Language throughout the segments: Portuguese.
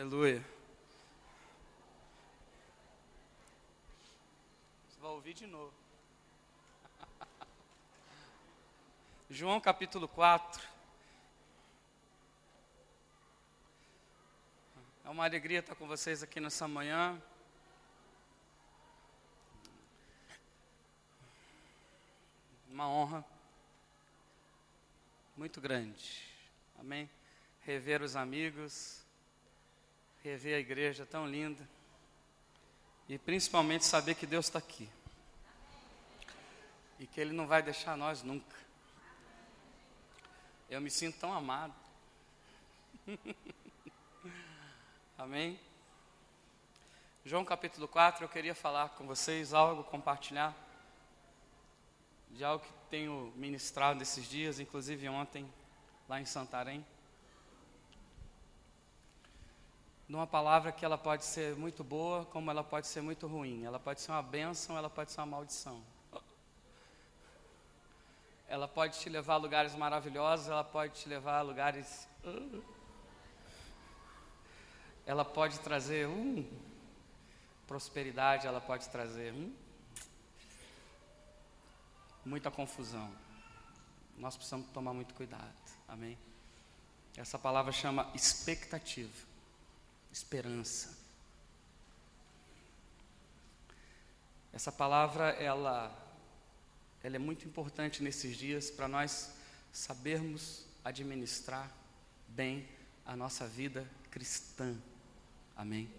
Aleluia. Você vai ouvir de novo. João capítulo 4. É uma alegria estar com vocês aqui nessa manhã. Uma honra muito grande. Amém. Rever os amigos, rever a igreja tão linda e principalmente saber que Deus está aqui e que Ele não vai deixar nós nunca. Eu me sinto tão amado. Amém? João capítulo 4, eu queria falar com vocês algo, compartilhar de algo que tenho ministrado nesses dias, inclusive ontem, lá em Santarém. Numa palavra que ela pode ser muito boa, como ela pode ser muito ruim. Ela pode ser uma bênção, ela pode ser uma maldição. Ela pode te levar a lugares maravilhosos, ela pode te levar a lugares. Ela pode trazer um, prosperidade, ela pode trazer um, muita confusão. Nós precisamos tomar muito cuidado. Amém? Essa palavra chama expectativa esperança. Essa palavra ela ela é muito importante nesses dias para nós sabermos administrar bem a nossa vida cristã. Amém.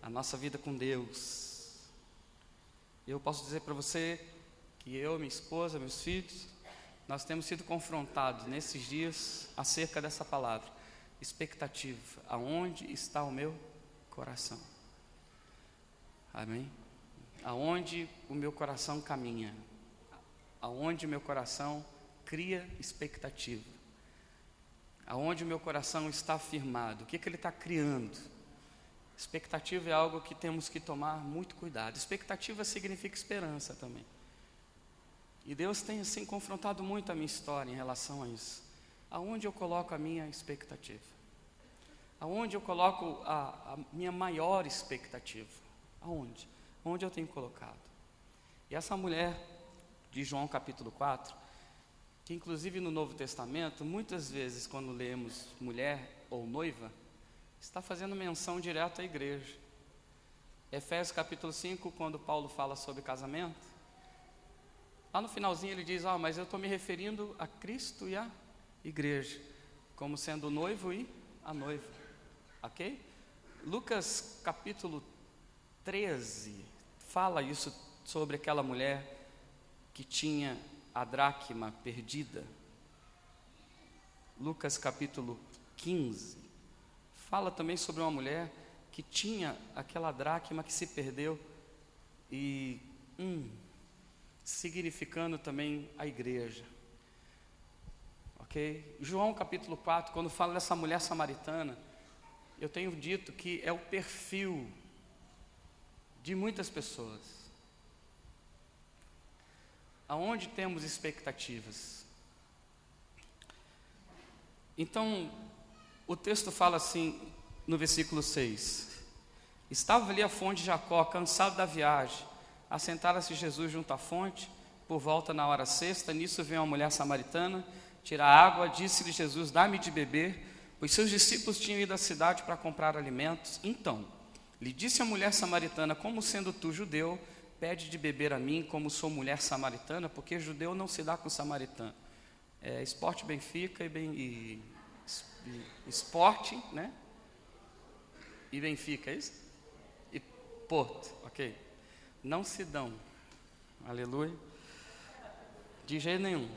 A nossa vida com Deus. Eu posso dizer para você que eu, minha esposa, meus filhos, nós temos sido confrontados nesses dias acerca dessa palavra expectativa. Aonde está o meu coração? Amém? Aonde o meu coração caminha? Aonde o meu coração cria expectativa? Aonde o meu coração está firmado? O que, que ele está criando? Expectativa é algo que temos que tomar muito cuidado. Expectativa significa esperança também. E Deus tem assim confrontado muito a minha história em relação a isso. Aonde eu coloco a minha expectativa? Aonde eu coloco a, a minha maior expectativa? Aonde? Onde eu tenho colocado? E essa mulher de João capítulo 4, que inclusive no Novo Testamento, muitas vezes quando lemos mulher ou noiva, está fazendo menção direta à igreja. Efésios capítulo 5, quando Paulo fala sobre casamento, lá no finalzinho ele diz: Ah, mas eu estou me referindo a Cristo e a igreja, como sendo o noivo e a noiva. Ok? Lucas capítulo 13 fala isso sobre aquela mulher que tinha a dracma perdida. Lucas capítulo 15 fala também sobre uma mulher que tinha aquela dracma que se perdeu e hum, significando também a igreja. Ok? João capítulo 4, quando fala dessa mulher samaritana, eu tenho dito que é o perfil de muitas pessoas. Aonde temos expectativas. Então, o texto fala assim no versículo 6: Estava ali a fonte de Jacó, cansado da viagem. Assentara-se Jesus junto à fonte, por volta na hora sexta. Nisso veio uma mulher samaritana tirar água, disse-lhe Jesus: Dá-me de beber, pois seus discípulos tinham ido à cidade para comprar alimentos. Então, lhe disse a mulher samaritana: Como sendo tu judeu, pede de beber a mim, como sou mulher samaritana, porque judeu não se dá com samaritano. É, esporte Benfica e, bem, e, e esporte, né? E Benfica, é isso? E Porto, ok. Não se dão. Aleluia. De jeito nenhum.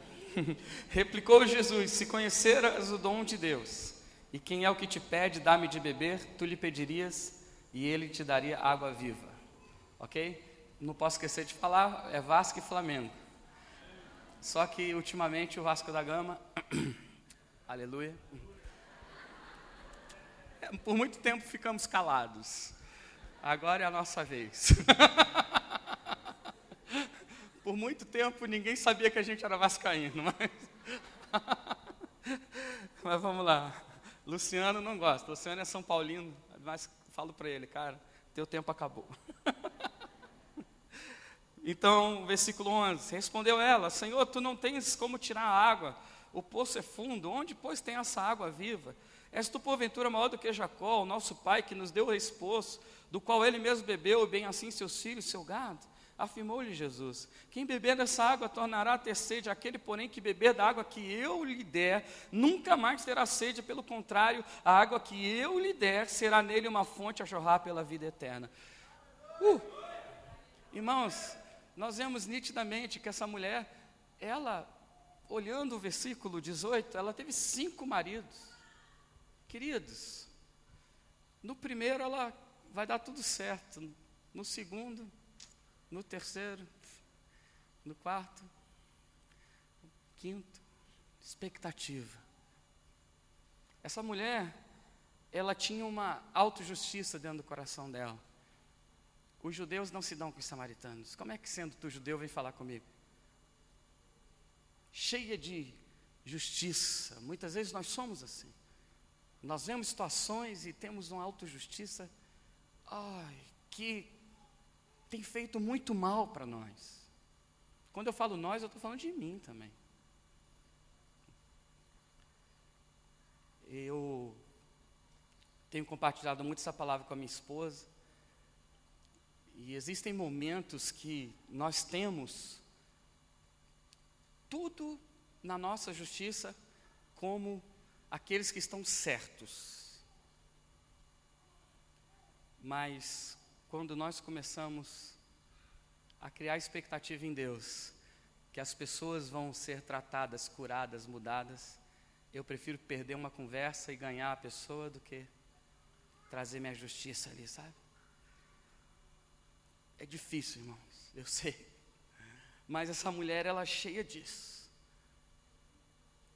Replicou Jesus: Se conheceras o dom de Deus, e quem é o que te pede, dá-me de beber, tu lhe pedirias e ele te daria água viva. Ok? Não posso esquecer de falar, é Vasco e Flamengo. Só que ultimamente o Vasco da Gama, aleluia. É, por muito tempo ficamos calados. Agora é a nossa vez. Por muito tempo ninguém sabia que a gente era vascaíno, mas, mas vamos lá. Luciano não gosta. Luciano é São Paulino, mas falo para ele, cara, teu tempo acabou. então, versículo 11: Respondeu ela: Senhor, tu não tens como tirar a água, o poço é fundo, onde, pois, tem essa água viva? És tu, porventura, maior do que Jacó, o nosso pai, que nos deu esse poço, do qual ele mesmo bebeu, bem assim seus filhos, seu gado? Afirmou-lhe Jesus: Quem beber dessa água tornará a ter sede, aquele, porém, que beber da água que eu lhe der, nunca mais terá sede, pelo contrário, a água que eu lhe der será nele uma fonte a jorrar pela vida eterna. Uh! Irmãos, nós vemos nitidamente que essa mulher, ela, olhando o versículo 18, ela teve cinco maridos. Queridos, no primeiro ela vai dar tudo certo, no segundo no terceiro, no quarto, quinto, expectativa. Essa mulher, ela tinha uma autojustiça dentro do coração dela. Os judeus não se dão com os samaritanos. Como é que, sendo tu judeu, vem falar comigo? Cheia de justiça. Muitas vezes nós somos assim. Nós vemos situações e temos uma autojustiça. Ai, que tem feito muito mal para nós. Quando eu falo nós, eu estou falando de mim também. Eu tenho compartilhado muito essa palavra com a minha esposa. E existem momentos que nós temos tudo na nossa justiça como aqueles que estão certos. Mas quando nós começamos a criar expectativa em Deus, que as pessoas vão ser tratadas, curadas, mudadas, eu prefiro perder uma conversa e ganhar a pessoa do que trazer minha justiça ali, sabe? É difícil, irmãos, eu sei. Mas essa mulher, ela é cheia disso.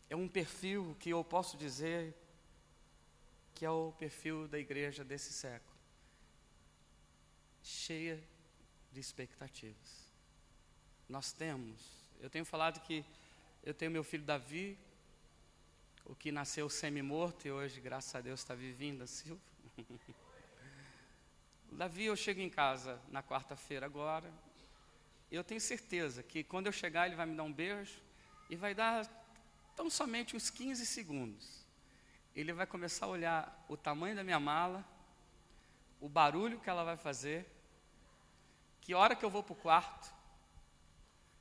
É um perfil que eu posso dizer que é o perfil da igreja desse século cheia de expectativas. Nós temos, eu tenho falado que eu tenho meu filho Davi, o que nasceu semi-morto e hoje, graças a Deus, está vivendo, Silva. Davi, eu chego em casa na quarta-feira agora, eu tenho certeza que quando eu chegar ele vai me dar um beijo e vai dar tão somente uns 15 segundos. Ele vai começar a olhar o tamanho da minha mala, o barulho que ela vai fazer que hora que eu vou para o quarto?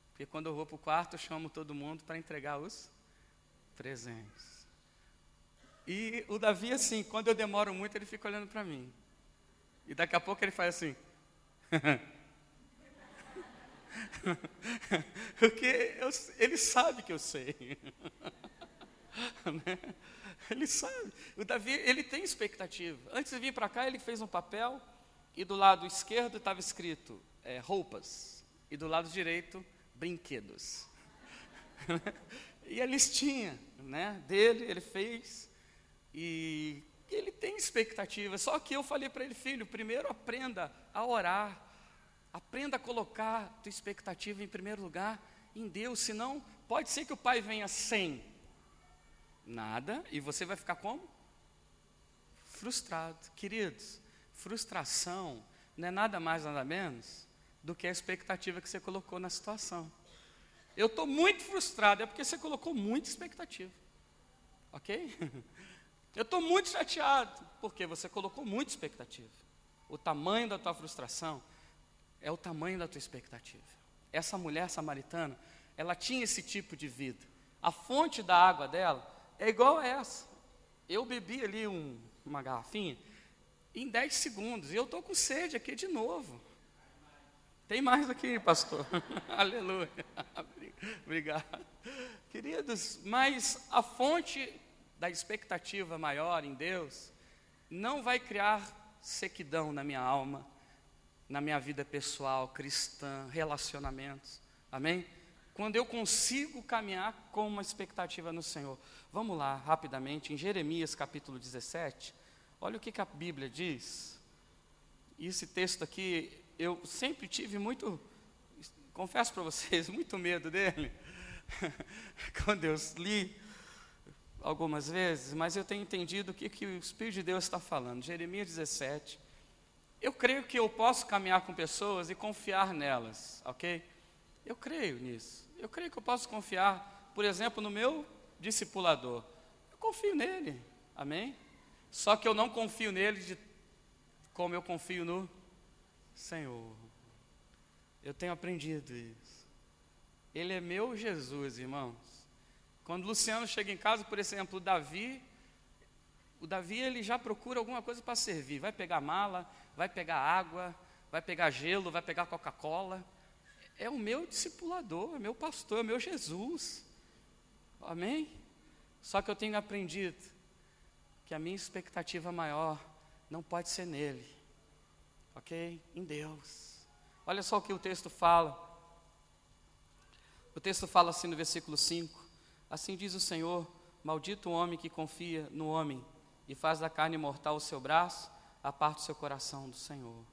Porque quando eu vou para o quarto, eu chamo todo mundo para entregar os presentes. E o Davi, assim, quando eu demoro muito, ele fica olhando para mim. E daqui a pouco ele faz assim. Porque eu, ele sabe que eu sei. né? Ele sabe. O Davi, ele tem expectativa. Antes de vir para cá, ele fez um papel e do lado esquerdo estava escrito é, roupas e do lado direito brinquedos. e a listinha né, dele, ele fez e ele tem expectativa. Só que eu falei para ele, filho, primeiro aprenda a orar, aprenda a colocar tua expectativa em primeiro lugar em Deus, senão pode ser que o pai venha sem nada e você vai ficar como? Frustrado. Queridos, frustração não é nada mais, nada menos do que a expectativa que você colocou na situação. Eu estou muito frustrado, é porque você colocou muita expectativa. Ok? Eu estou muito chateado, porque você colocou muita expectativa. O tamanho da tua frustração é o tamanho da tua expectativa. Essa mulher samaritana, ela tinha esse tipo de vida. A fonte da água dela é igual a essa. Eu bebi ali um, uma garrafinha em 10 segundos, e eu estou com sede aqui de novo. Tem mais aqui, pastor. Aleluia. Obrigado. Queridos, mas a fonte da expectativa maior em Deus não vai criar sequidão na minha alma, na minha vida pessoal, cristã, relacionamentos. Amém? Quando eu consigo caminhar com uma expectativa no Senhor. Vamos lá, rapidamente, em Jeremias capítulo 17. Olha o que, que a Bíblia diz. E esse texto aqui eu sempre tive muito, confesso para vocês, muito medo dele. Quando eu li, algumas vezes, mas eu tenho entendido o que, que o Espírito de Deus está falando. Jeremias 17. Eu creio que eu posso caminhar com pessoas e confiar nelas, ok? Eu creio nisso. Eu creio que eu posso confiar, por exemplo, no meu discipulador. Eu confio nele, amém? Só que eu não confio nele de, como eu confio no Senhor. Eu tenho aprendido isso. Ele é meu Jesus, irmãos. Quando Luciano chega em casa, por exemplo, o Davi, o Davi ele já procura alguma coisa para servir. Vai pegar mala, vai pegar água, vai pegar gelo, vai pegar Coca-Cola. É o meu discipulador, é meu pastor, é meu Jesus. Amém? Só que eu tenho aprendido que a minha expectativa maior não pode ser nele, ok? Em Deus. Olha só o que o texto fala. O texto fala assim no versículo 5: Assim diz o Senhor: Maldito o homem que confia no homem e faz da carne mortal o seu braço, aparte o seu coração do Senhor.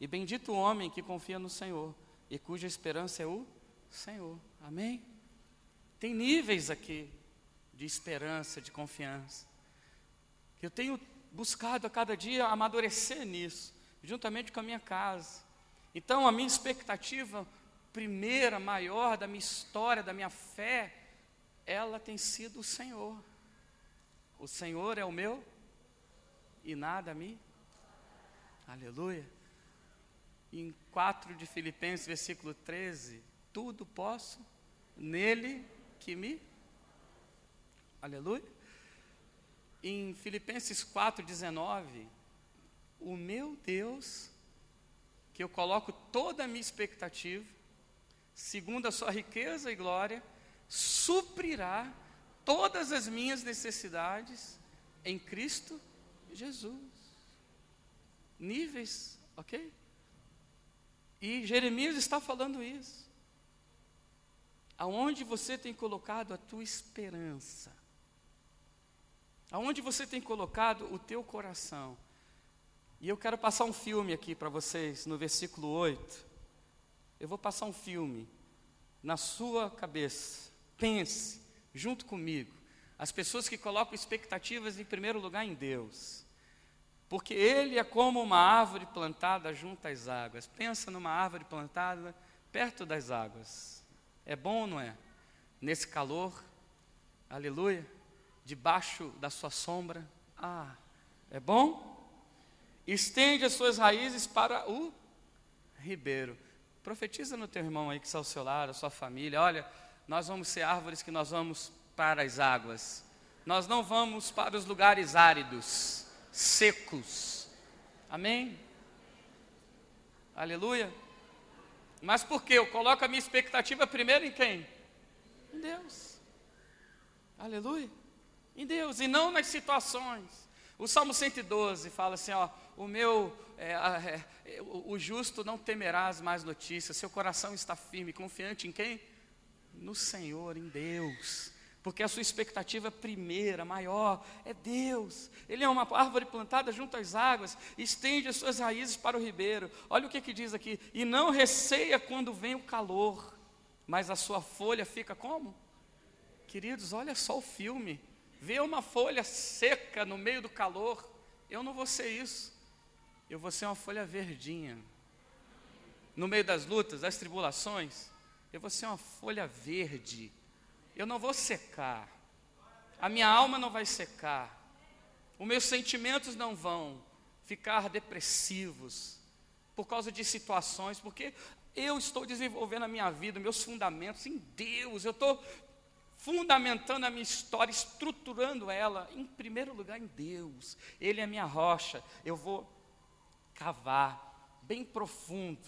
E bendito o homem que confia no Senhor e cuja esperança é o Senhor. Amém? Tem níveis aqui de esperança, de confiança. Eu tenho buscado a cada dia amadurecer nisso, juntamente com a minha casa. Então, a minha expectativa primeira, maior da minha história, da minha fé, ela tem sido o Senhor. O Senhor é o meu e nada me. Aleluia. Em 4 de Filipenses, versículo 13: Tudo posso nele que me. Aleluia. Em Filipenses 4,19, o meu Deus, que eu coloco toda a minha expectativa, segundo a sua riqueza e glória, suprirá todas as minhas necessidades em Cristo Jesus. Níveis, ok? E Jeremias está falando isso. Aonde você tem colocado a tua esperança? Aonde você tem colocado o teu coração? E eu quero passar um filme aqui para vocês, no versículo 8. Eu vou passar um filme na sua cabeça. Pense, junto comigo, as pessoas que colocam expectativas em primeiro lugar em Deus. Porque Ele é como uma árvore plantada junto às águas. Pensa numa árvore plantada perto das águas. É bom ou não é? Nesse calor, aleluia, debaixo da sua sombra. Ah, é bom? Estende as suas raízes para o ribeiro. Profetiza no teu irmão aí que está ao seu lado, a sua família. Olha, nós vamos ser árvores que nós vamos para as águas. Nós não vamos para os lugares áridos, secos. Amém? Aleluia. Mas por que? Eu coloco a minha expectativa primeiro em quem? Em Deus. Aleluia. Em Deus e não nas situações. O Salmo 112 fala assim: ó, o meu, é, é, o, justo não temerá as más notícias, seu coração está firme, confiante em quem? No Senhor, em Deus porque a sua expectativa primeira, maior, é Deus. Ele é uma árvore plantada junto às águas, estende as suas raízes para o ribeiro. Olha o que, que diz aqui: e não receia quando vem o calor, mas a sua folha fica como? Queridos, olha só o filme. Vê uma folha seca no meio do calor. Eu não vou ser isso. Eu vou ser uma folha verdinha. No meio das lutas, das tribulações, eu vou ser uma folha verde. Eu não vou secar, a minha alma não vai secar, os meus sentimentos não vão ficar depressivos por causa de situações, porque eu estou desenvolvendo a minha vida, meus fundamentos em Deus, eu estou fundamentando a minha história, estruturando ela, em primeiro lugar em Deus, Ele é a minha rocha, eu vou cavar bem profundo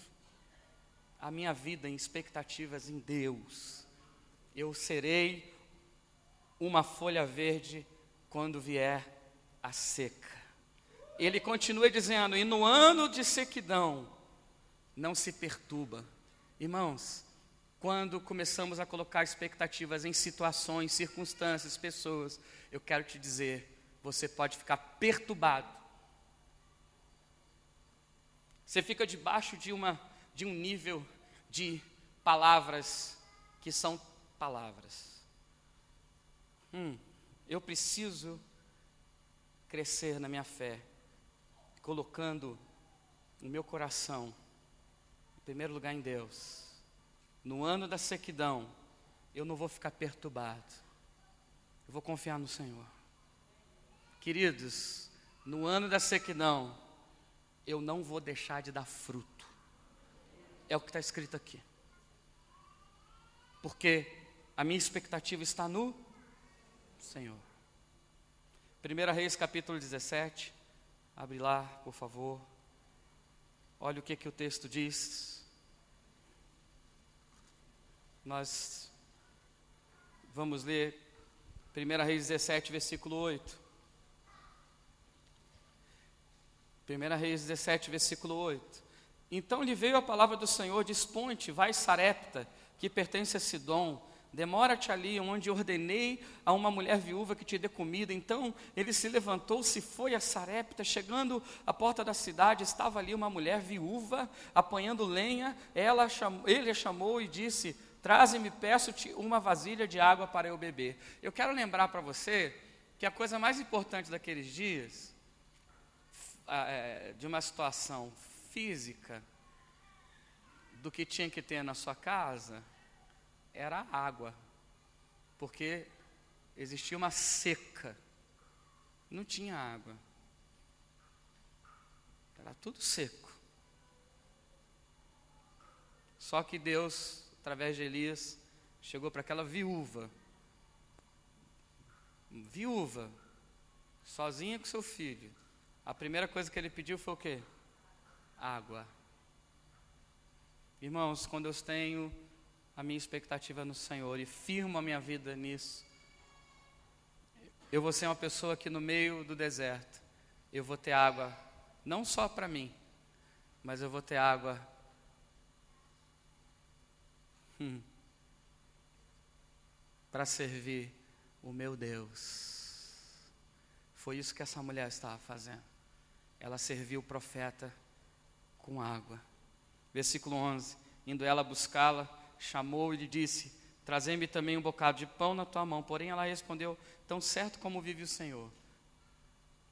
a minha vida em expectativas em Deus eu serei uma folha verde quando vier a seca. Ele continua dizendo: e no ano de sequidão, não se perturba. Irmãos, quando começamos a colocar expectativas em situações, circunstâncias, pessoas, eu quero te dizer, você pode ficar perturbado. Você fica debaixo de, uma, de um nível de palavras que são palavras. Hum, eu preciso crescer na minha fé, colocando o meu coração, em primeiro lugar em Deus. No ano da sequidão, eu não vou ficar perturbado, eu vou confiar no Senhor. Queridos, no ano da sequidão, eu não vou deixar de dar fruto. É o que está escrito aqui. Porque a minha expectativa está no Senhor. 1 Reis capítulo 17, abre lá, por favor. Olha o que, que o texto diz. Nós vamos ler 1 Reis 17, versículo 8. 1 Reis 17, versículo 8. Então lhe veio a palavra do Senhor: Dispõe-te, vai Sarepta, que pertence a Sidom, demora-te ali, onde ordenei a uma mulher viúva que te dê comida. Então ele se levantou, se foi a Sarepta, chegando à porta da cidade, estava ali uma mulher viúva, apanhando lenha. Ela chamou, ele a chamou e disse: Traze-me, peço-te uma vasilha de água para eu beber. Eu quero lembrar para você que a coisa mais importante daqueles dias de uma situação física do que tinha que ter na sua casa era água, porque existia uma seca, não tinha água, era tudo seco. Só que Deus, através de Elias, chegou para aquela viúva, viúva, sozinha com seu filho, a primeira coisa que ele pediu foi o quê? Água. Irmãos, quando eu tenho a minha expectativa no Senhor e firmo a minha vida nisso, eu vou ser uma pessoa que no meio do deserto, eu vou ter água, não só para mim, mas eu vou ter água hum, para servir o meu Deus. Foi isso que essa mulher estava fazendo ela serviu o profeta com água. Versículo 11: Indo ela buscá-la, chamou e lhe disse: Trazei-me também um bocado de pão na tua mão. Porém ela respondeu: Tão certo como vive o Senhor.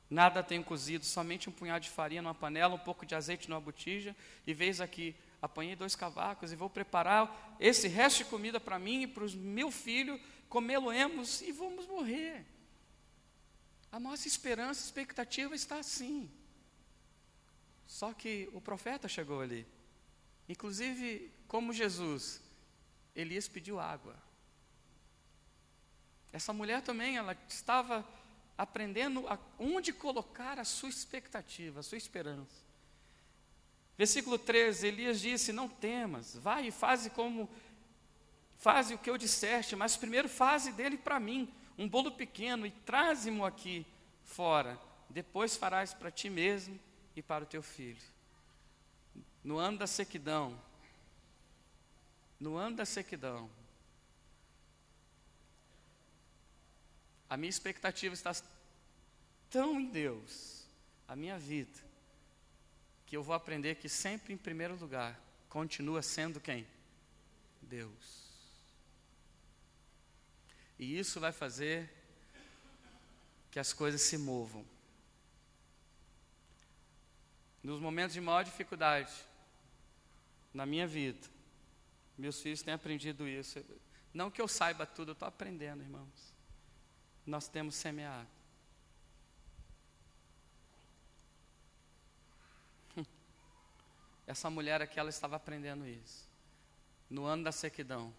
Nada tenho cozido, somente um punhado de farinha numa panela, um pouco de azeite numa botija, e veis aqui, apanhei dois cavacos e vou preparar esse resto de comida para mim e para o meu filho, comê-lo-emos e vamos morrer. A nossa esperança, expectativa está assim. Só que o profeta chegou ali. Inclusive, como Jesus, Elias pediu água. Essa mulher também, ela estava aprendendo a, onde colocar a sua expectativa, a sua esperança. Versículo 13, Elias disse: Não temas, vai e faze como, faze o que eu disseste, mas primeiro faze dele para mim um bolo pequeno e traze-mo aqui fora. Depois farás para ti mesmo e para o teu filho. No ano da sequidão, no ano da sequidão, a minha expectativa está tão em Deus, a minha vida, que eu vou aprender que sempre em primeiro lugar continua sendo quem? Deus. E isso vai fazer que as coisas se movam nos momentos de maior dificuldade na minha vida, meus filhos têm aprendido isso. Não que eu saiba tudo, eu estou aprendendo, irmãos. Nós temos semeado. Essa mulher aqui, ela estava aprendendo isso. No ano da sequidão,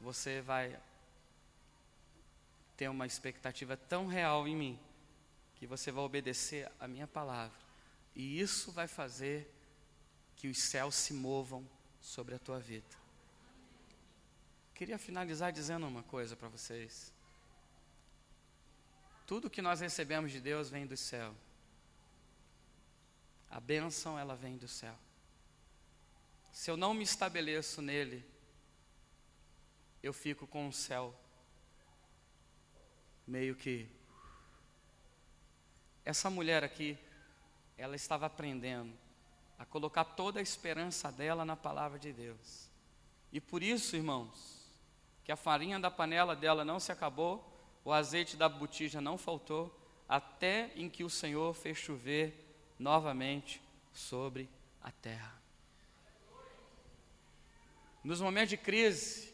você vai ter uma expectativa tão real em mim, que você vai obedecer a minha palavra e isso vai fazer que os céus se movam sobre a tua vida. Queria finalizar dizendo uma coisa para vocês. Tudo que nós recebemos de Deus vem do céu. A bênção, ela vem do céu. Se eu não me estabeleço nele, eu fico com o céu meio que. Essa mulher aqui, ela estava aprendendo a colocar toda a esperança dela na palavra de Deus. E por isso, irmãos, que a farinha da panela dela não se acabou, o azeite da botija não faltou, até em que o Senhor fez chover novamente sobre a terra. Nos momentos de crise,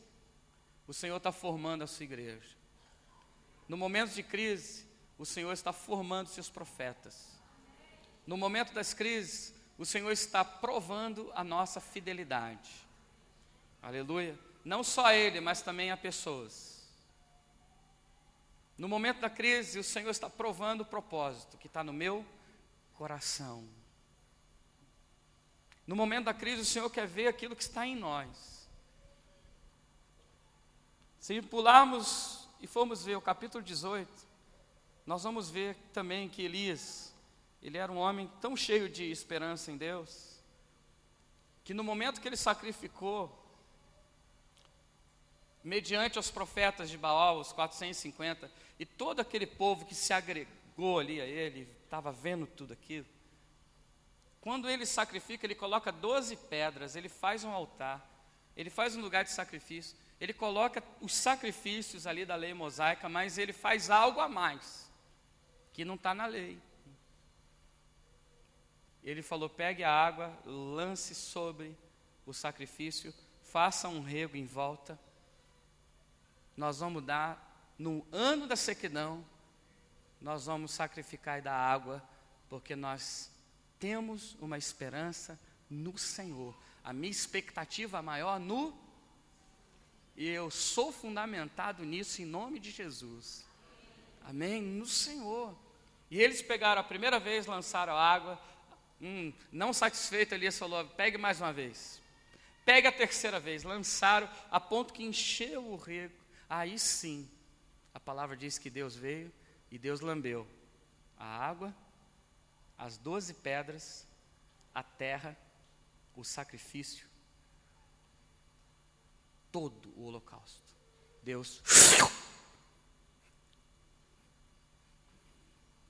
o Senhor está formando a sua igreja. No momento de crise, o Senhor está formando seus profetas. No momento das crises, o Senhor está provando a nossa fidelidade. Aleluia. Não só a Ele, mas também a pessoas. No momento da crise, o Senhor está provando o propósito que está no meu coração. No momento da crise, o Senhor quer ver aquilo que está em nós. Se pularmos e formos ver o capítulo 18, nós vamos ver também que Elias, ele era um homem tão cheio de esperança em Deus, que no momento que ele sacrificou, mediante os profetas de Baal, os 450, e todo aquele povo que se agregou ali a ele, estava vendo tudo aquilo. Quando ele sacrifica, ele coloca 12 pedras, ele faz um altar, ele faz um lugar de sacrifício, ele coloca os sacrifícios ali da lei mosaica, mas ele faz algo a mais, que não está na lei. Ele falou: pegue a água, lance sobre o sacrifício, faça um rego em volta. Nós vamos dar, no ano da sequidão, nós vamos sacrificar e dar água, porque nós temos uma esperança no Senhor. A minha expectativa maior no e eu sou fundamentado nisso em nome de Jesus. Amém? No Senhor. E eles pegaram a primeira vez, lançaram água, Hum, não satisfeito, Elias falou: pegue mais uma vez. Pegue a terceira vez. Lançaram a ponto que encheu o rego. Aí sim, a palavra diz que Deus veio e Deus lambeu a água, as doze pedras, a terra, o sacrifício, todo o holocausto. Deus.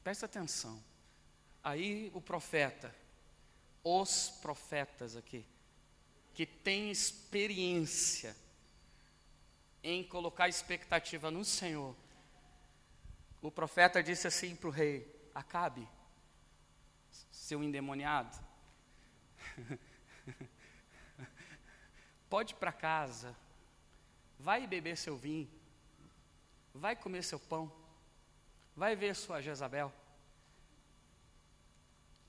Presta atenção. Aí o profeta, os profetas aqui, que têm experiência em colocar expectativa no Senhor, o profeta disse assim para o rei: Acabe, seu endemoniado, pode ir para casa, vai beber seu vinho, vai comer seu pão, vai ver sua Jezabel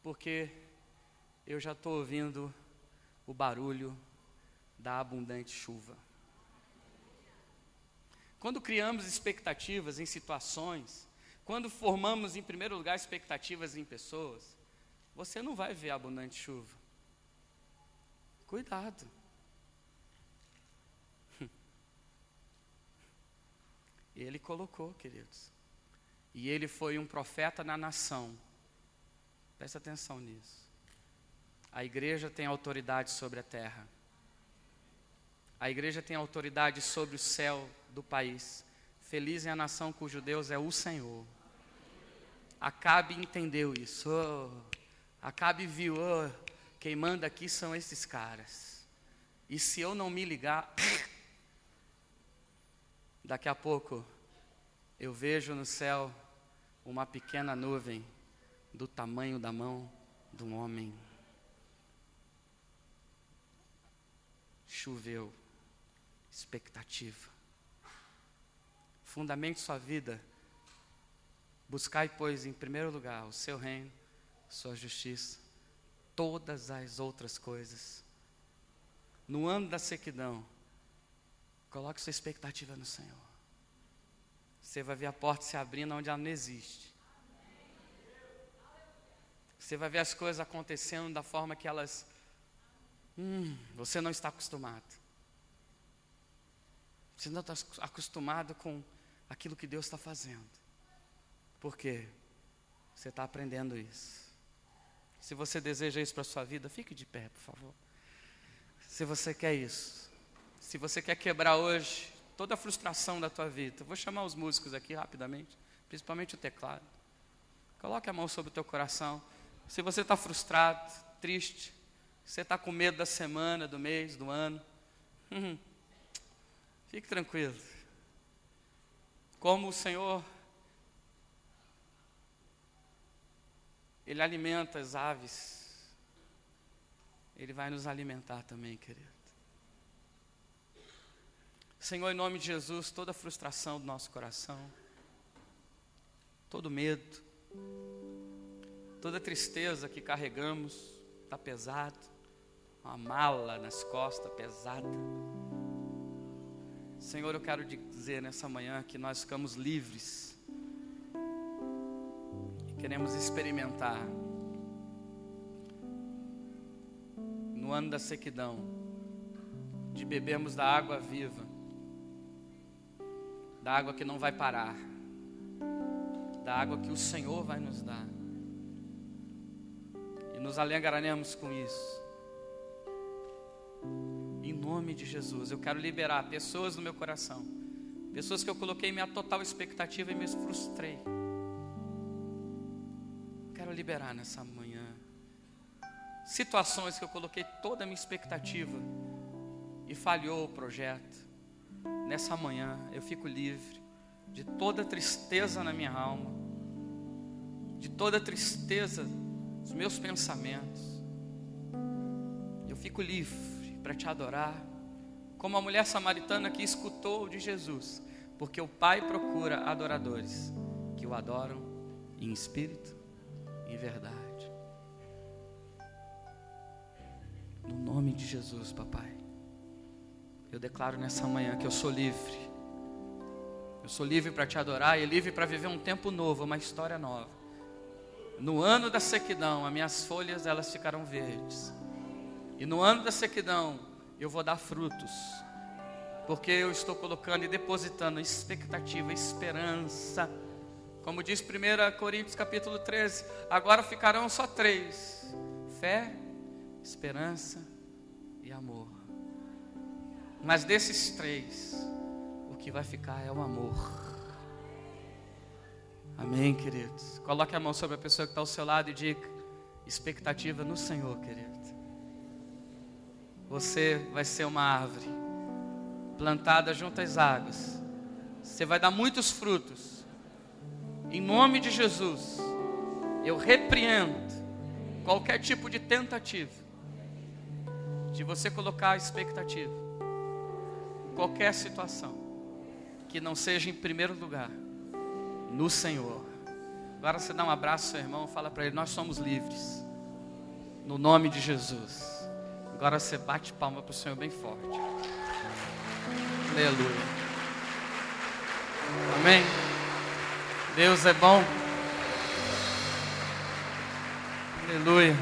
porque eu já estou ouvindo o barulho da abundante chuva. Quando criamos expectativas em situações, quando formamos em primeiro lugar expectativas em pessoas, você não vai ver abundante chuva. Cuidado. Ele colocou, queridos. E ele foi um profeta na nação Presta atenção nisso. A igreja tem autoridade sobre a terra. A igreja tem autoridade sobre o céu do país. Feliz é a nação cujo Deus é o Senhor. Acabe entendeu isso. Oh, Acabe viu, oh, quem manda aqui são esses caras. E se eu não me ligar, daqui a pouco eu vejo no céu uma pequena nuvem do tamanho da mão de um homem. Choveu, expectativa. Fundamente sua vida. Buscai, pois, em primeiro lugar o seu reino, sua justiça, todas as outras coisas. No ano da sequidão, coloque sua expectativa no Senhor. Você vai ver a porta se abrindo onde ela não existe. Você vai ver as coisas acontecendo da forma que elas. Hum, você não está acostumado. Você não está acostumado com aquilo que Deus está fazendo. Por quê? Você está aprendendo isso. Se você deseja isso para a sua vida, fique de pé, por favor. Se você quer isso, se você quer quebrar hoje toda a frustração da tua vida, vou chamar os músicos aqui rapidamente, principalmente o teclado. Coloque a mão sobre o teu coração. Se você está frustrado, triste, você está com medo da semana, do mês, do ano, fique tranquilo. como o Senhor Ele alimenta as aves, Ele vai nos alimentar também, querido. Senhor, em nome de Jesus, toda frustração do nosso coração, todo medo, toda tristeza que carregamos, está pesado, uma mala nas costas pesada. Senhor, eu quero dizer nessa manhã que nós ficamos livres e queremos experimentar no ano da sequidão de bebermos da água viva, da água que não vai parar, da água que o Senhor vai nos dar. E nos alegraremos com isso nome de Jesus, eu quero liberar pessoas no meu coração, pessoas que eu coloquei minha total expectativa e me frustrei. Quero liberar nessa manhã situações que eu coloquei toda a minha expectativa e falhou o projeto. Nessa manhã eu fico livre de toda tristeza na minha alma, de toda tristeza dos meus pensamentos. Eu fico livre para te adorar, como a mulher samaritana que escutou de Jesus, porque o Pai procura adoradores que o adoram em espírito e em verdade. No nome de Jesus, papai. Eu declaro nessa manhã que eu sou livre. Eu sou livre para te adorar e livre para viver um tempo novo, uma história nova. No ano da sequidão, as minhas folhas elas ficarão verdes. E no ano da sequidão, eu vou dar frutos. Porque eu estou colocando e depositando expectativa, esperança. Como diz 1 Coríntios capítulo 13, agora ficarão só três: fé, esperança e amor. Mas desses três, o que vai ficar é o amor. Amém, queridos. Coloque a mão sobre a pessoa que está ao seu lado e diga: expectativa no Senhor, querido você vai ser uma árvore plantada junto às águas. Você vai dar muitos frutos. Em nome de Jesus, eu repreendo qualquer tipo de tentativa de você colocar expectativa em qualquer situação que não seja em primeiro lugar no Senhor. Agora você dá um abraço ao seu irmão, fala para ele: Nós somos livres, no nome de Jesus. Agora você bate palma para o Senhor bem forte. Aleluia. Amém. Deus é bom. Aleluia.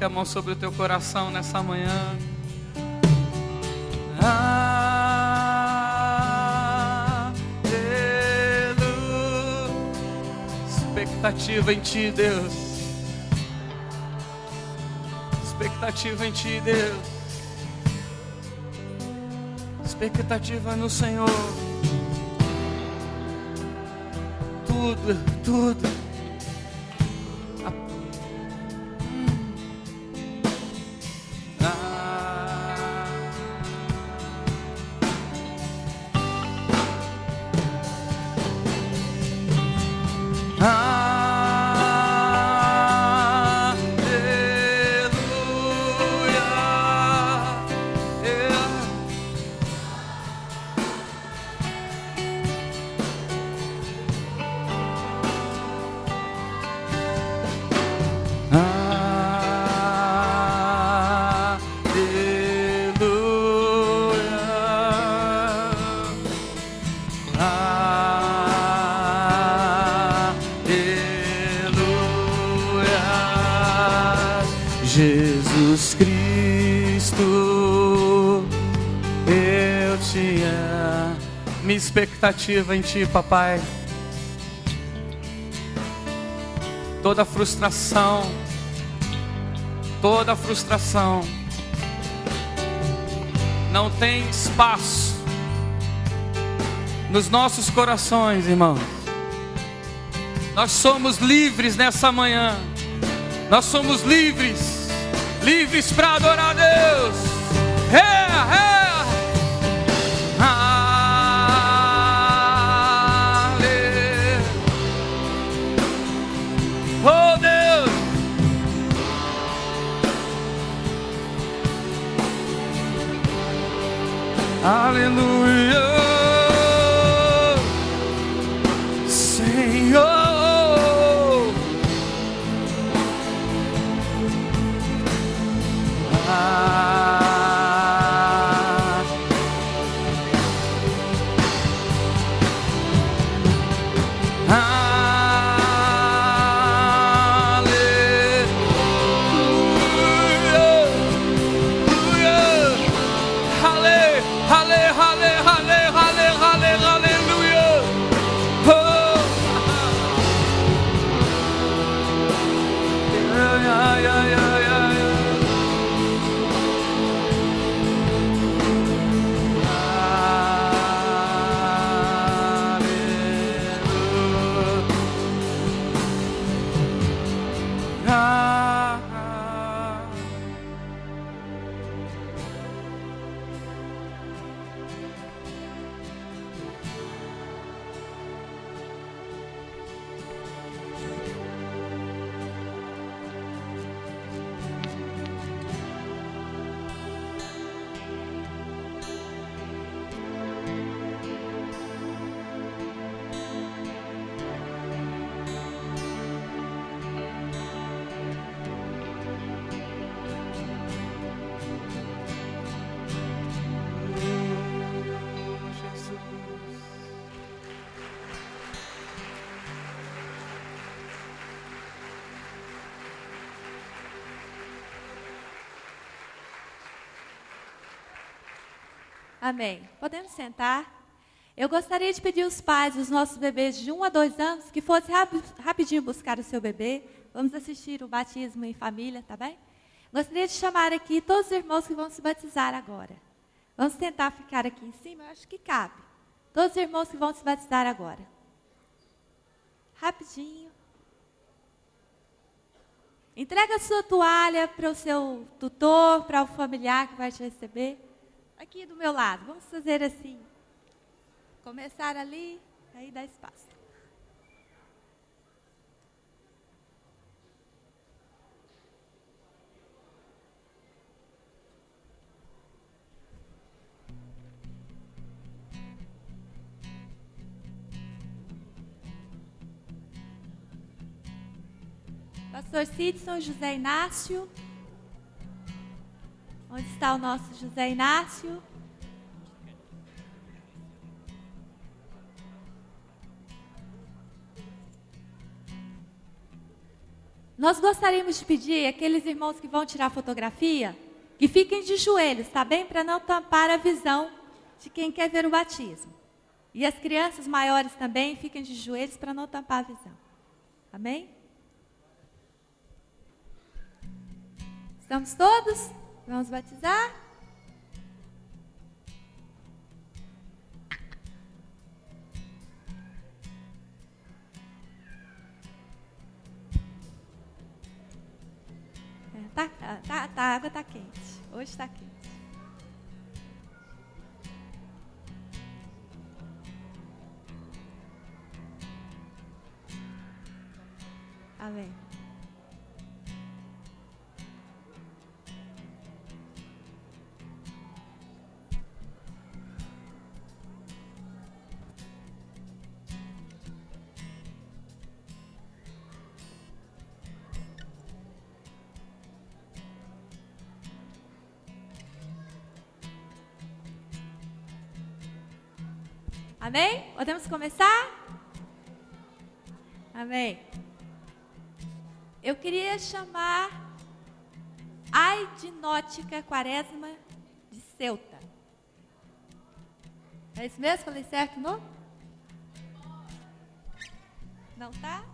Coloque a mão sobre o teu coração nessa manhã. Aleluia. Expectativa em Ti, Deus. Expectativa em Ti, Deus. Expectativa no Senhor. Tudo, tudo. Expectativa em Ti, papai. Toda frustração, toda frustração não tem espaço nos nossos corações, irmãos. Nós somos livres nessa manhã. Nós somos livres, livres para adorar a Deus. É, Aleluia. Amém. Podemos sentar? Eu gostaria de pedir aos pais dos nossos bebês de 1 a 2 anos que fossem rapidinho buscar o seu bebê. Vamos assistir o batismo em família, tá bem? Gostaria de chamar aqui todos os irmãos que vão se batizar agora. Vamos tentar ficar aqui em cima, eu acho que cabe. Todos os irmãos que vão se batizar agora. Rapidinho. Entrega a sua toalha para o seu tutor, para o familiar que vai te receber aqui do meu lado. Vamos fazer assim. Começar ali, aí dá espaço. Pastor Sidson José Inácio. Onde está o nosso José Inácio? Nós gostaríamos de pedir aqueles irmãos que vão tirar fotografia que fiquem de joelhos, tá bem? Para não tampar a visão de quem quer ver o batismo. E as crianças maiores também fiquem de joelhos para não tampar a visão. Amém? Estamos todos? Vamos batizar? É, tá, tá, tá, a água está quente. Hoje está quente. Amém. Amém? Podemos começar? Amém. Eu queria chamar Aidinótica Quaresma de Ceuta. É isso mesmo? Falei certo o nome? Não tá?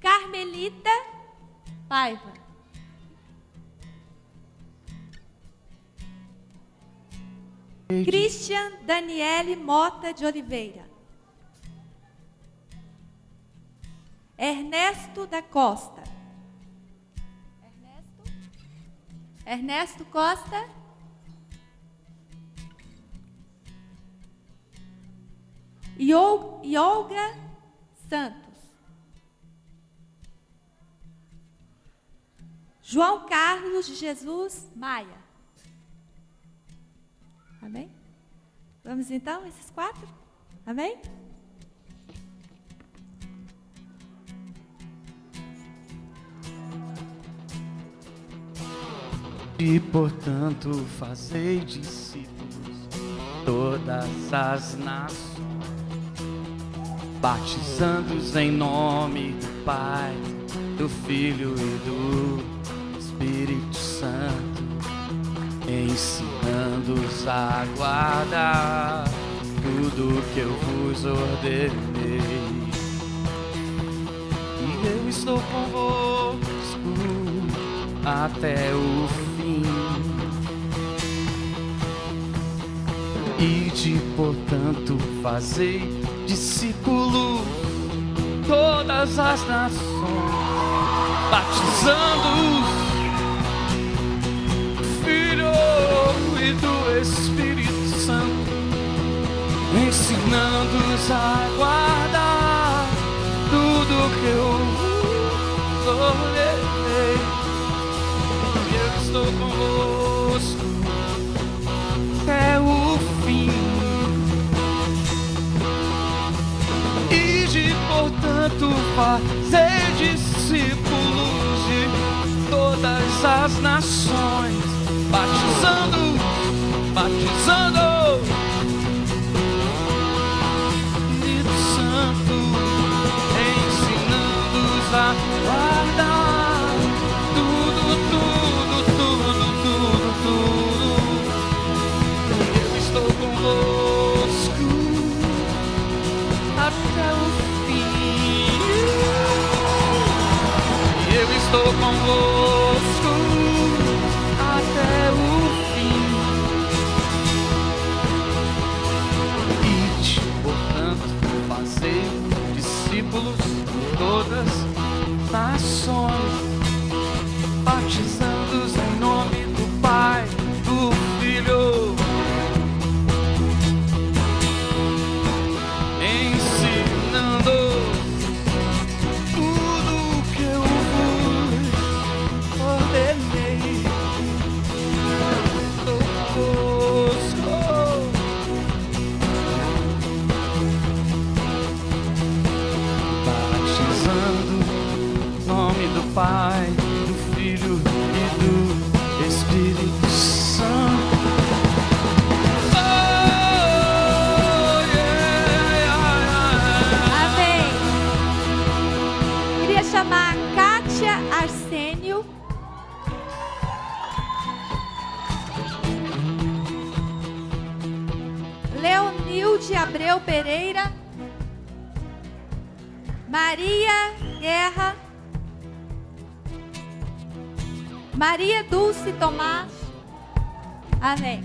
Carmelita Paiva. Christian Daniele Mota de Oliveira. Ernesto da Costa. Ernesto? Ernesto Costa. E Olga Santos. João Carlos de Jesus Maia. Amém? Vamos então, esses quatro? Amém? E portanto fazei discípulos todas as nações, batizando-os em nome do Pai, do Filho e do Espírito Santo, ensinando-os a guardar tudo que eu vos ordenei. E eu estou convosco até o fim e de portanto fazei discípulos todas as nações, batizando-os do Espírito Santo, ensinando-os a guardar tudo que eu ordenei. Eu estou convosco até o fim. E de portanto fazer discípulos de todas as nações, batizando, batizando. Ismael Pereira, Maria Guerra, Maria Dulce Tomás. Amém.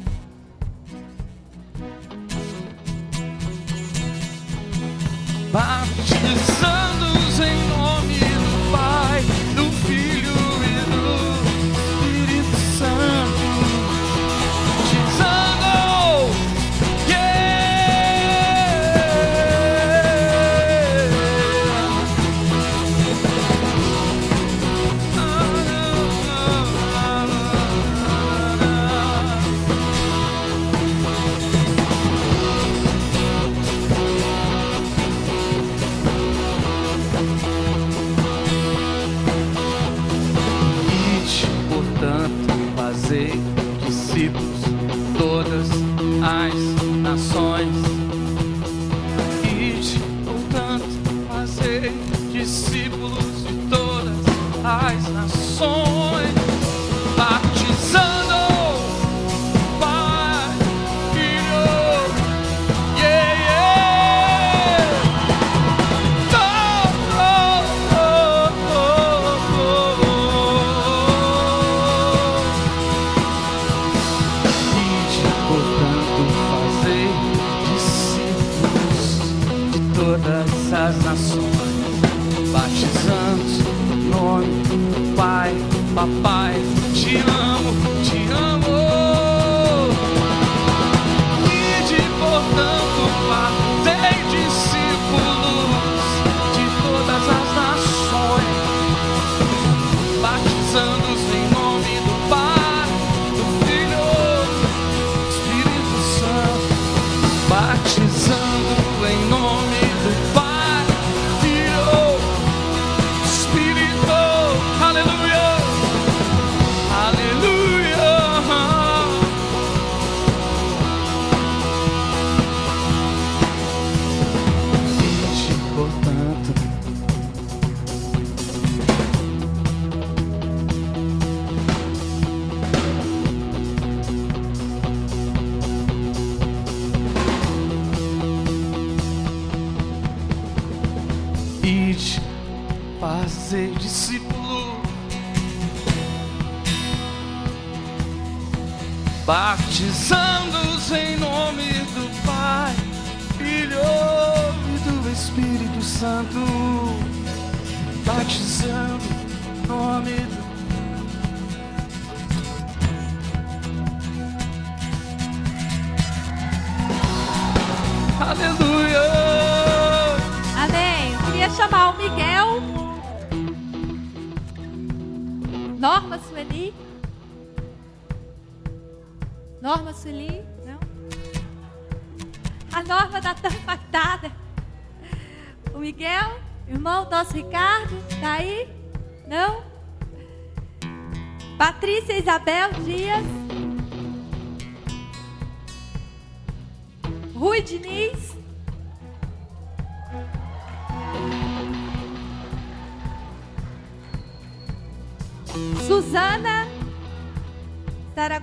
Baptizando.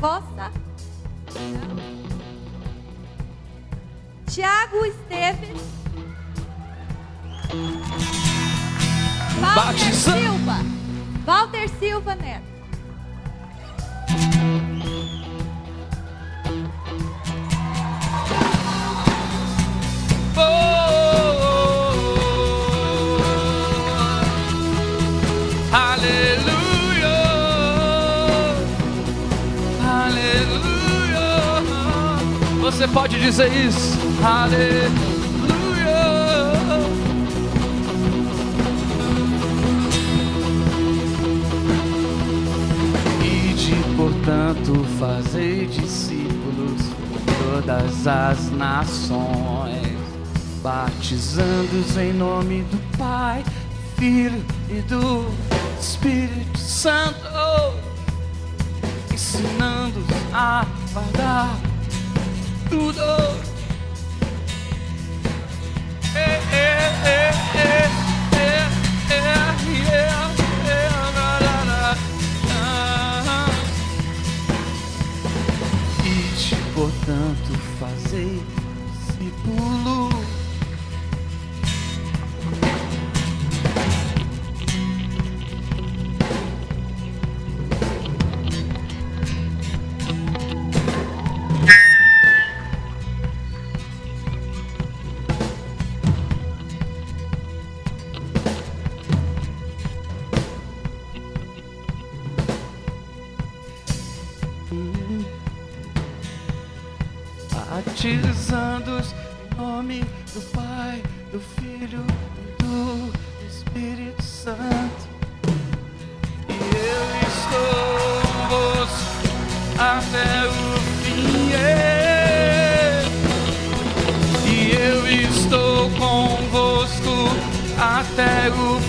vossa. Tiago Esteves. Walter Silva. Walter Silva Neto. Você pode dizer isso. Aleluia. E de portanto fazei discípulos todas as nações, batizando-os em nome do Pai, Filho e do Espírito Santo, ensinando-os a guardar tudo. e e e é, é, é, é, é, é, é, é ah. E te portanto fazei discípulo. Nome do Pai, do Filho e do Espírito Santo. E eu estou convosco até o fim. E eu estou convosco até o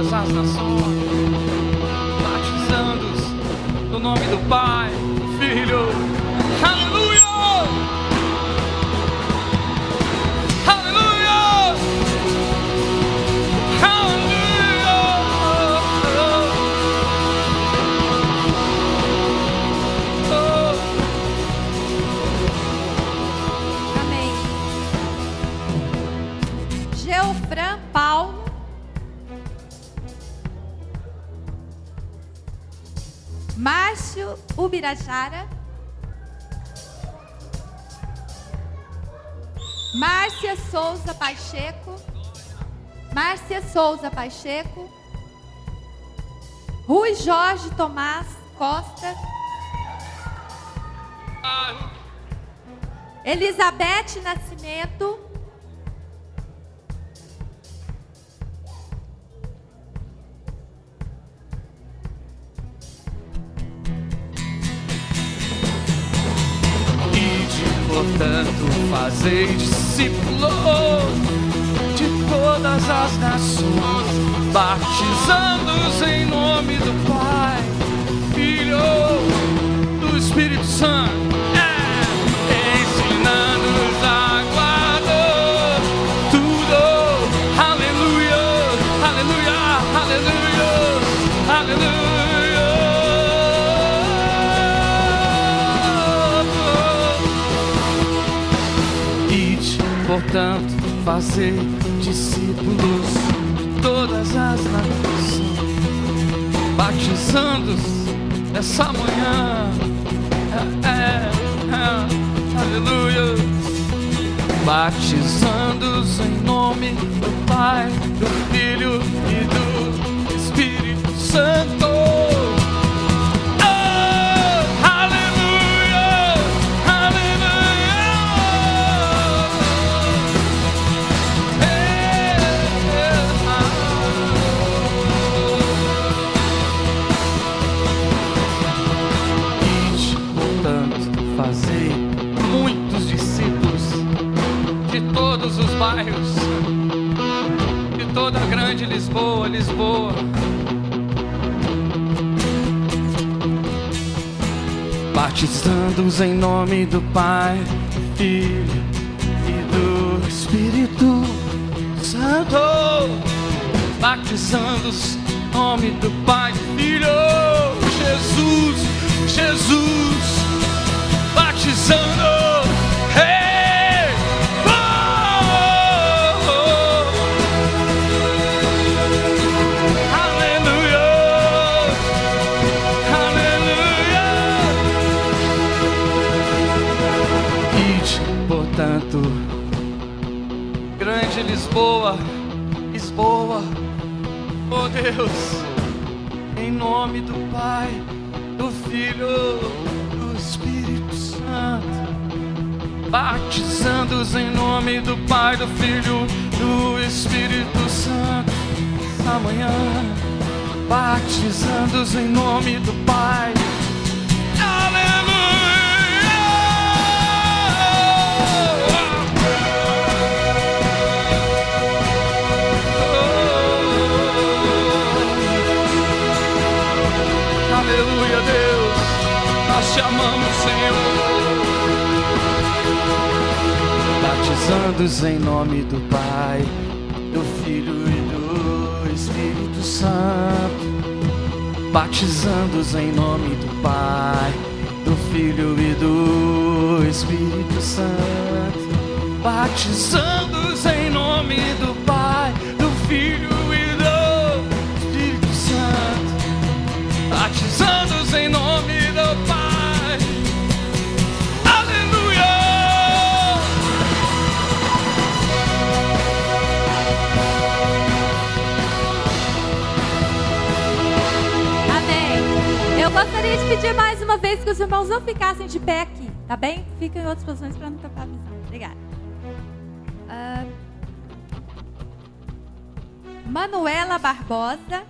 todas as nações, batizando-os no nome do Pai, Ubirajara. Márcia Souza Pacheco. Márcia Souza Pacheco. Rui Jorge Tomás Costa. Elizabeth Nascimento. Portanto, fazei discípulos de todas as nações, batizando-os em nome do Pai, Filho, do Espírito Santo. Portanto, fazer discípulos de todas as nações, batizando-os essa manhã. É, é, é, aleluia. Batizando-os em nome do Pai, do Filho e do Espírito Santo. Os bairros, de toda a grande Lisboa, Lisboa. Batizando-os em nome do Pai, Filho e do Espírito Santo. Batizando-os em nome do Pai, Filho, Jesus, Jesus batizando. Deus, em nome do Pai, do Filho, do Espírito Santo, batizando-os em nome do Pai, do Filho, do Espírito Santo, essa manhã, batizando-os em nome do Pai. Senhor. Batizando-os em nome do Pai, do Filho e do Espírito Santo. Batizando-os em nome do Pai, do Filho e do Espírito Santo. Batizando-os em nome do Pai, do Filho gostaria de pedir mais uma vez que os irmãos não ficassem de pé aqui, tá bem? Fiquem em outras posições para não tapar a visão. Obrigada. Uh, Manuela Barbosa.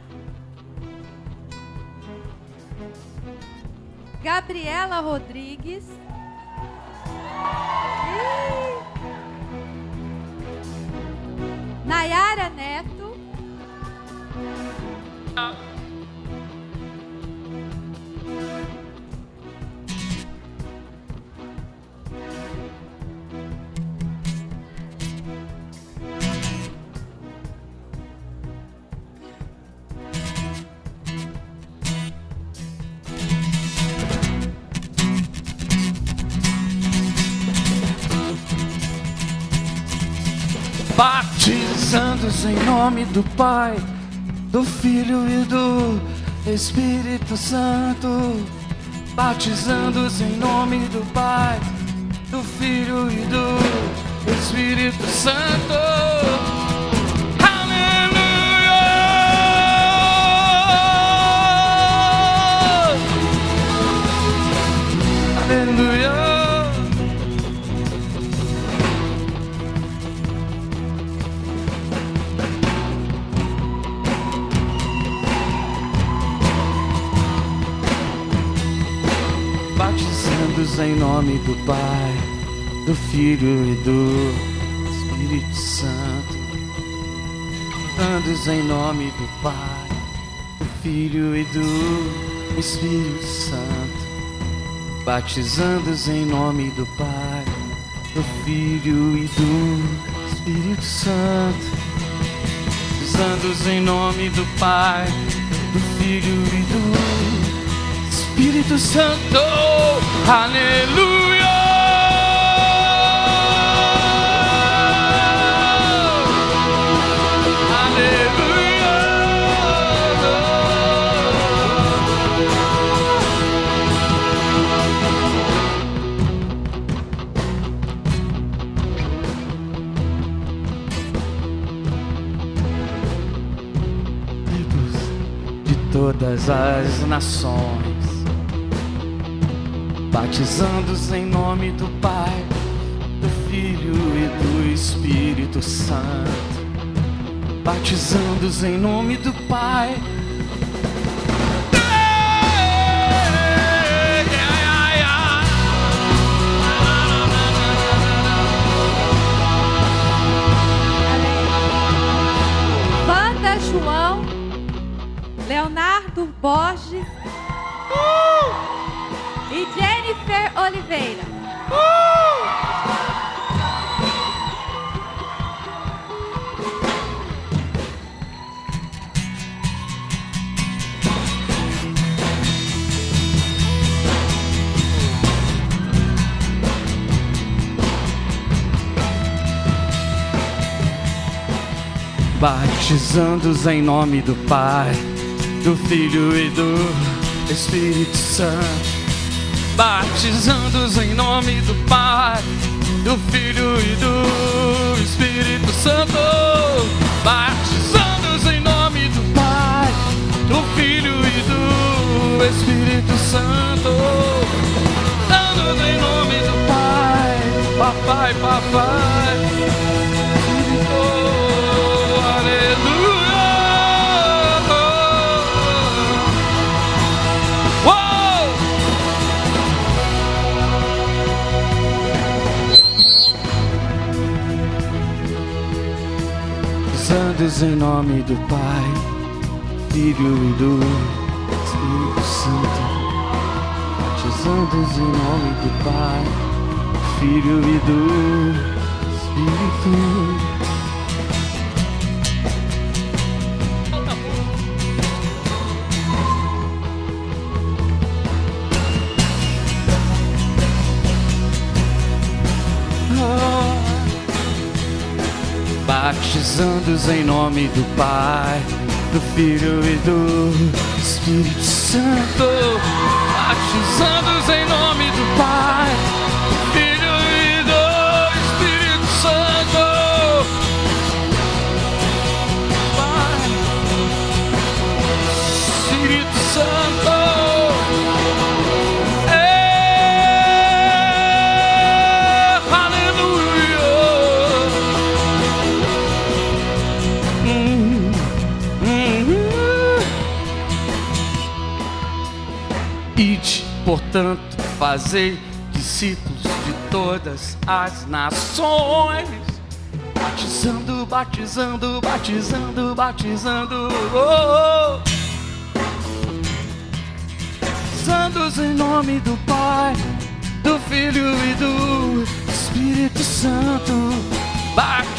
Gabriela Rodrigues. Nayara Neto. Em nome do Pai, do Filho e do Espírito Santo, batizando-os em nome do Pai, do Filho e do Espírito Santo. Em nome do Pai, do Filho e do Espírito Santo. Andos em nome do Pai, do Filho e do Espírito Santo. Batizando-os em nome do Pai, do Filho e do Espírito Santo. Batizando-os em nome do Pai, do Filho e do Espírito Santo, aleluia. Todas as nações batizando-os em nome do Pai, do Filho e do Espírito Santo, batizando-os em nome do Pai. João, Leonardo Borges. Oliveira. Batizando-os em nome do Pai, do Filho e do Espírito Santo batizando-os em nome do Pai, do Filho e do Espírito Santo, batizando-os em nome do Pai, do Filho e do Espírito Santo, dando em nome do Pai, papai, papai. Batizados em nome do Pai, Filho e do Espírito Santo. Batizados em nome do Pai, Filho e do Espírito batizando-os em nome do Pai, do Filho e do Espírito Santo, batizando-os em nome portanto, fazei discípulos de todas as nações. Batizando, batizando, batizando, batizando. Oh, oh. Santos em nome do Pai, do Filho e do Espírito Santo. Batizando,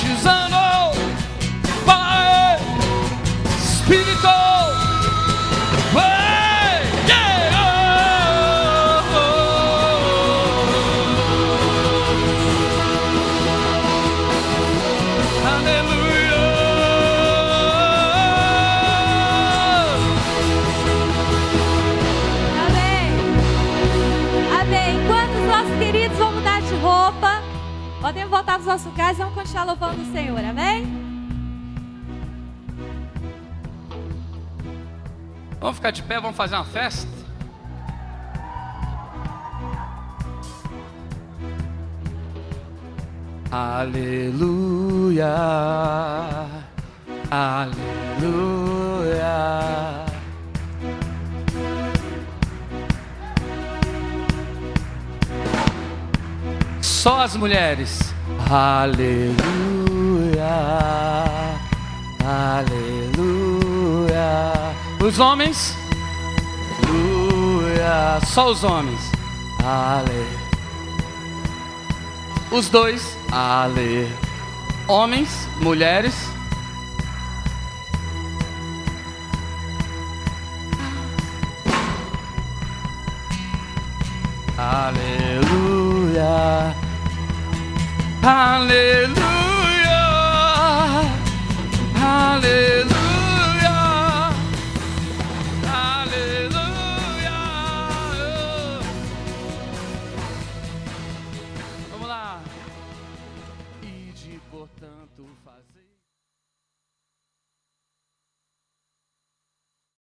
fazer uma festa? Aleluia, aleluia. Só as mulheres. Aleluia, aleluia. Os homens. Aleluia. Só os homens. Aleluia. Os dois, ale. Homens, mulheres.